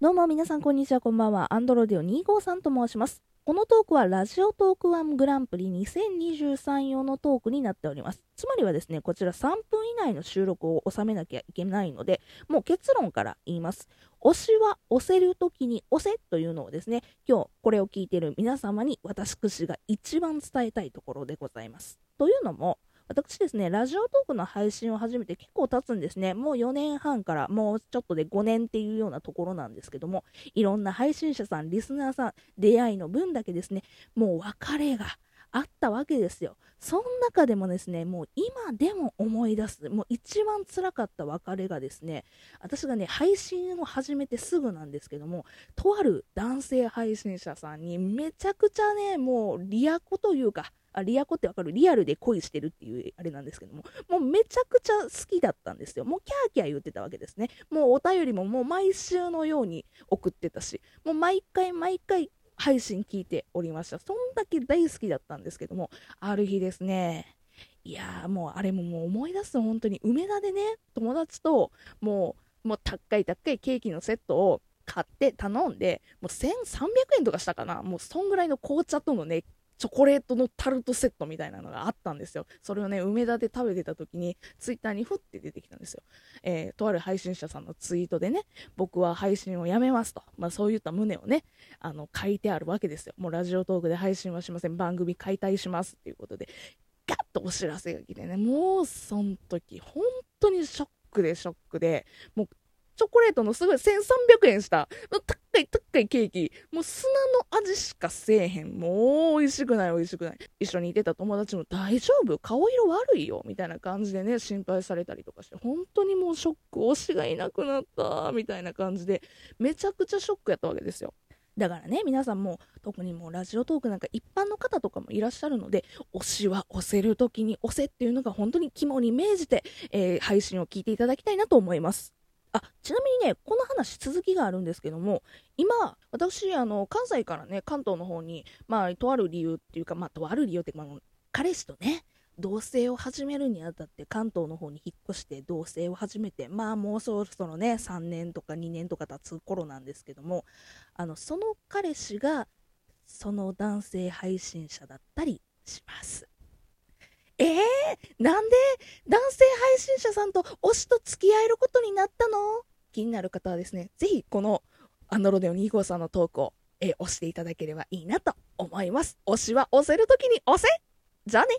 どうも皆さんこんにちはこんばんは。アンドロデオ253と申します。このトークはラジオトークワングランプリ2023用のトークになっております。つまりはですね、こちら3分以内の収録を収めなきゃいけないので、もう結論から言います。推しは押せるときに押せというのをですね、今日これを聞いている皆様に私くしが一番伝えたいところでございます。というのも、私ですね、ラジオトークの配信を始めて結構経つんですね。もう4年半からもうちょっとで5年っていうようなところなんですけども、いろんな配信者さん、リスナーさん、出会いの分だけですね、もう別れがあったわけですよ。その中でもですね、もう今でも思い出す、もう一番辛かった別れがですね、私がね、配信を始めてすぐなんですけども、とある男性配信者さんにめちゃくちゃね、もうリアコというか、あリアコってわかる？リアルで恋してるっていうあれなんですけども、もうめちゃくちゃ好きだったんですよ。もうキャーキャー言ってたわけですね。もうお便りももう毎週のように送ってたし、もう毎回毎回配信聞いておりました。そんだけ大好きだったんですけども、ある日ですね、いやーもうあれももう思い出すと本当に梅田でね、友達ともう、もう高い高いケーキのセットを買って頼んで、もう1300円とかしたかな。もうそんぐらいの紅茶とのね、チョコレートのタルトセットみたいなのがあったんですよ。それをね、梅田で食べてた時に、ツイッターにふって出てきたんですよ。えー、とある配信者さんのツイートでね、僕は配信をやめますと。まあそういった旨をね、あの、書いてあるわけですよ。もうラジオトークで配信はしません。番組解体しますっていうことで、ガッとお知らせが来てね、もうその時、本当にショックでショックで、もうチョコレートのすごい1300円した、高い高いケーキ、もう砂の味しかせえへん。もう美味しくない美味しくない。一緒にいてた友達も大丈夫？顔色悪いよみたいな感じでね、心配されたりとかして、本当にもうショック、推しがいなくなったみたいな感じで、めちゃくちゃショックやったわけですよ。だからね、皆さんも、特にもうラジオトークなんか一般の方とかもいらっしゃるので、推しは押せる時に押せっていうのが本当に肝に銘じて、えー、配信を聞いていただきたいなと思います。あちなみにね、この話、続きがあるんですけども、今、私、あの関西からね、関東の方に、まあ、とある理由っていうか、まあ、とある理由っていうか、まあ、彼氏とね、同棲を始めるにあたって関東の方に引っ越して同棲を始めてまあもうそろそろね3年とか2年とか経つ頃なんですけどもあのその彼氏がその男性配信者だったりします。えー、なんで男性配信者さんと推しと付き合えることになったの？気になる方はですね、ぜひこのアンドロデオ2号さんのトークを、えー、押していただければいいなと思います。推しは押せるときに押せ！じゃあね。